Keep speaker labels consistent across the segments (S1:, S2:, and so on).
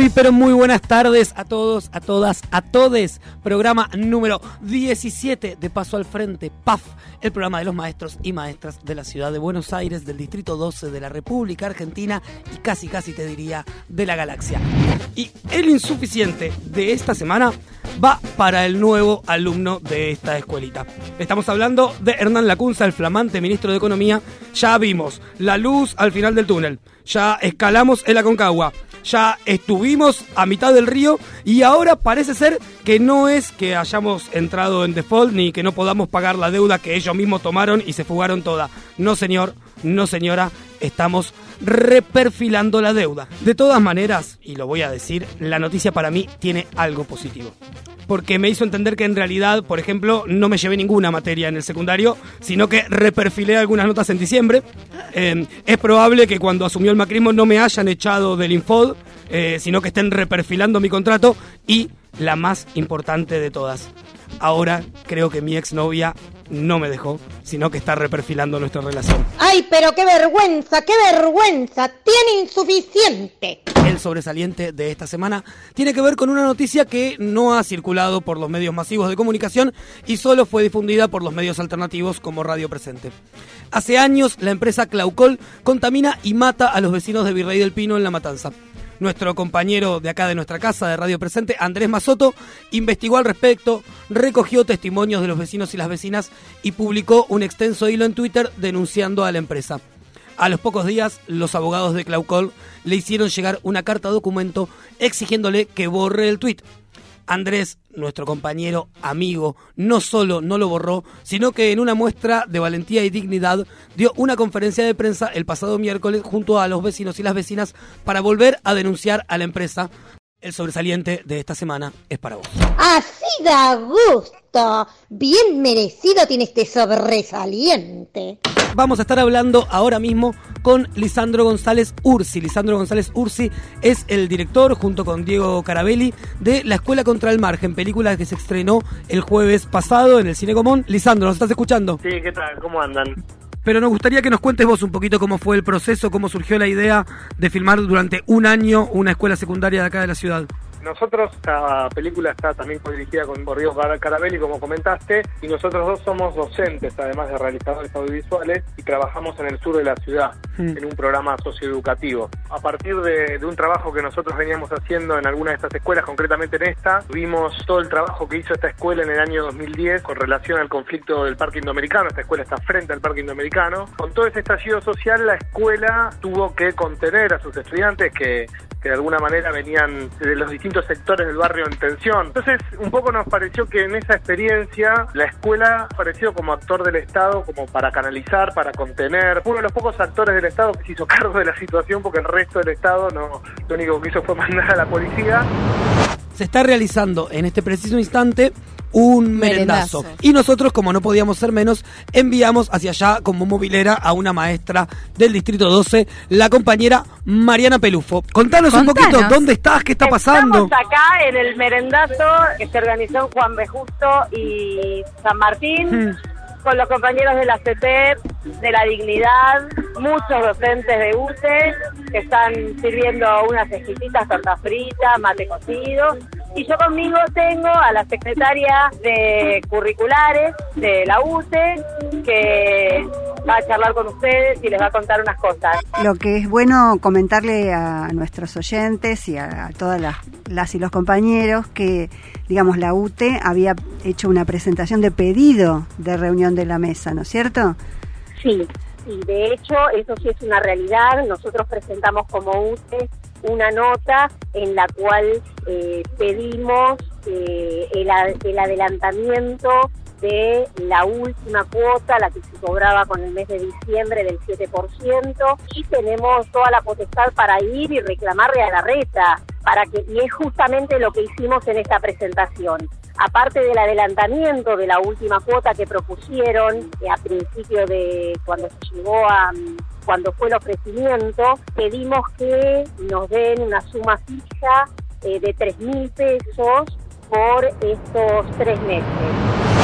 S1: Muy, pero muy buenas tardes a todos, a todas, a todes. Programa número 17 de Paso al Frente, PAF, el programa de los maestros y maestras de la ciudad de Buenos Aires, del Distrito 12 de la República Argentina y casi, casi te diría, de la galaxia. Y el insuficiente de esta semana va para el nuevo alumno de esta escuelita. Estamos hablando de Hernán Lacunza, el flamante ministro de Economía. Ya vimos la luz al final del túnel, ya escalamos el Aconcagua ya estuvimos a mitad del río y ahora parece ser que no es que hayamos entrado en default ni que no podamos pagar la deuda que ellos mismos tomaron y se fugaron toda. No señor, no señora, estamos reperfilando la deuda. De todas maneras, y lo voy a decir, la noticia para mí tiene algo positivo porque me hizo entender que en realidad, por ejemplo, no me llevé ninguna materia en el secundario, sino que reperfilé algunas notas en diciembre. Eh, es probable que cuando asumió el macrismo no me hayan echado del Infod, eh, sino que estén reperfilando mi contrato y la más importante de todas. Ahora creo que mi exnovia no me dejó, sino que está reperfilando nuestra relación.
S2: ¡Ay, pero qué vergüenza, qué vergüenza! ¡Tiene insuficiente!
S1: El sobresaliente de esta semana tiene que ver con una noticia que no ha circulado por los medios masivos de comunicación y solo fue difundida por los medios alternativos como Radio Presente. Hace años la empresa Claucol contamina y mata a los vecinos de Virrey del Pino en La Matanza. Nuestro compañero de acá de nuestra casa de Radio Presente, Andrés Mazoto, investigó al respecto, recogió testimonios de los vecinos y las vecinas y publicó un extenso hilo en Twitter denunciando a la empresa. A los pocos días, los abogados de Claucol le hicieron llegar una carta documento exigiéndole que borre el tuit. Andrés, nuestro compañero, amigo, no solo no lo borró, sino que en una muestra de valentía y dignidad dio una conferencia de prensa el pasado miércoles junto a los vecinos y las vecinas para volver a denunciar a la empresa. El sobresaliente de esta semana es para vos.
S2: Así da gusto. Bien merecido tiene este sobresaliente.
S1: Vamos a estar hablando ahora mismo con Lisandro González Ursi. Lisandro González Ursi es el director, junto con Diego Carabelli, de La Escuela contra el Margen, película que se estrenó el jueves pasado en el Cine Común. Lisandro, ¿nos estás escuchando?
S3: Sí, ¿qué tal? ¿Cómo andan?
S1: Pero nos gustaría que nos cuentes vos un poquito cómo fue el proceso, cómo surgió la idea de filmar durante un año una escuela secundaria de acá de la ciudad.
S3: Nosotros, esta película está también dirigida con Borrigo Carabelli, como comentaste, y nosotros dos somos docentes, además de realizadores audiovisuales, y trabajamos en el sur de la ciudad, en un programa socioeducativo. A partir de, de, un trabajo que nosotros veníamos haciendo en alguna de estas escuelas, concretamente en esta, vimos todo el trabajo que hizo esta escuela en el año 2010 con relación al conflicto del Parque Indoamericano. Esta escuela está frente al Parque Indoamericano. Con todo ese estallido social, la escuela tuvo que contener a sus estudiantes que que de alguna manera venían de los distintos sectores del barrio en tensión. Entonces, un poco nos pareció que en esa experiencia la escuela apareció como actor del Estado, como para canalizar, para contener. Uno de los pocos actores del Estado que se hizo cargo de la situación porque el resto del Estado no, lo único que hizo fue mandar a la policía.
S1: Se está realizando en este preciso instante un merendazo.
S4: Merendazo.
S1: Y nosotros, como no podíamos ser menos, enviamos hacia allá como movilera a una maestra del Distrito 12, la compañera Mariana Pelufo. Contanos, un poquito, ¿dónde estás? ¿Qué está pasando?
S5: Estamos acá en el merendazo que se organizó en Juan B. Justo y San Martín,
S1: Mm.
S5: con los compañeros de la CT, de la Dignidad, muchos docentes de UTE que están sirviendo unas exquisitas tortas fritas, mate cocido. Y yo conmigo tengo a la secretaria de curriculares de la UTE que va a charlar con ustedes y les va a contar unas cosas.
S6: Lo que es bueno comentarle a nuestros oyentes y a, a todas las, las y los compañeros que, digamos, la UTE había hecho una presentación de pedido de reunión de la mesa, ¿no es cierto?
S5: Sí, sí, de hecho eso sí es una realidad. Nosotros presentamos como UTE una nota en la cual eh, pedimos eh, el, el adelantamiento de la última cuota, la que se cobraba con el mes de diciembre del 7%, y tenemos toda la potestad para ir y reclamarle a la reta, para que, y es justamente lo que hicimos en esta presentación. Aparte del adelantamiento de la última cuota que propusieron eh, a principio de cuando se llegó a cuando fue el ofrecimiento, pedimos que nos den una suma fija eh, de tres mil pesos por estos tres meses.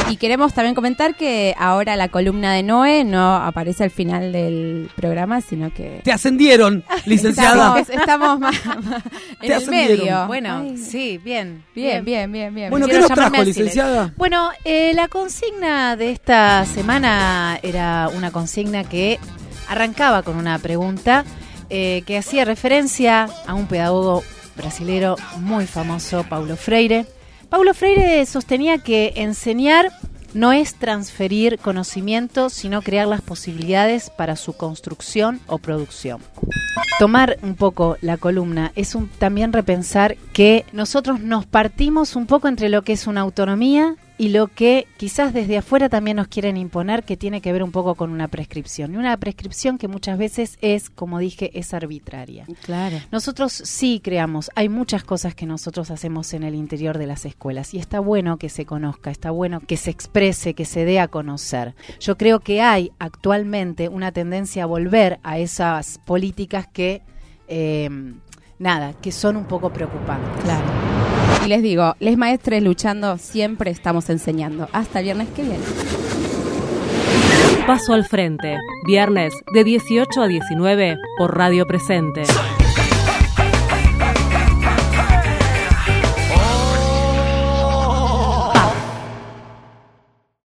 S4: Y queremos también comentar que ahora la columna de Noé no aparece al final del programa, sino que...
S1: Te ascendieron, licenciada.
S4: Estamos, estamos más, más en
S1: Te
S4: el
S1: ascendieron.
S4: medio.
S7: Bueno,
S4: Ay.
S7: sí, bien.
S4: Bien, bien, bien, bien.
S1: Bueno, ¿qué nos trajo, licenciada?
S7: Bueno, eh, la consigna de esta semana era una consigna que arrancaba con una pregunta eh, que hacía referencia a un pedagogo brasilero muy famoso, Paulo Freire. Paulo Freire sostenía que enseñar no es transferir conocimiento, sino crear las posibilidades para su construcción o producción. Tomar un poco la columna es también repensar que nosotros nos partimos un poco entre lo que es una autonomía y lo que quizás desde afuera también nos quieren imponer, que tiene que ver un poco con una prescripción. Y una prescripción que muchas veces es, como dije, es arbitraria.
S4: Claro.
S7: Nosotros sí creamos, hay muchas cosas que nosotros hacemos en el interior de las escuelas y está bueno que se conozca, está bueno que se exprese, que se dé a conocer. Yo creo que hay actualmente una tendencia a volver a esas políticas que, eh, nada, que son un poco preocupantes.
S4: Claro. Y les digo, les maestres luchando siempre estamos enseñando. Hasta el viernes que viene.
S8: Paso al frente, viernes de 18 a 19 por Radio Presente.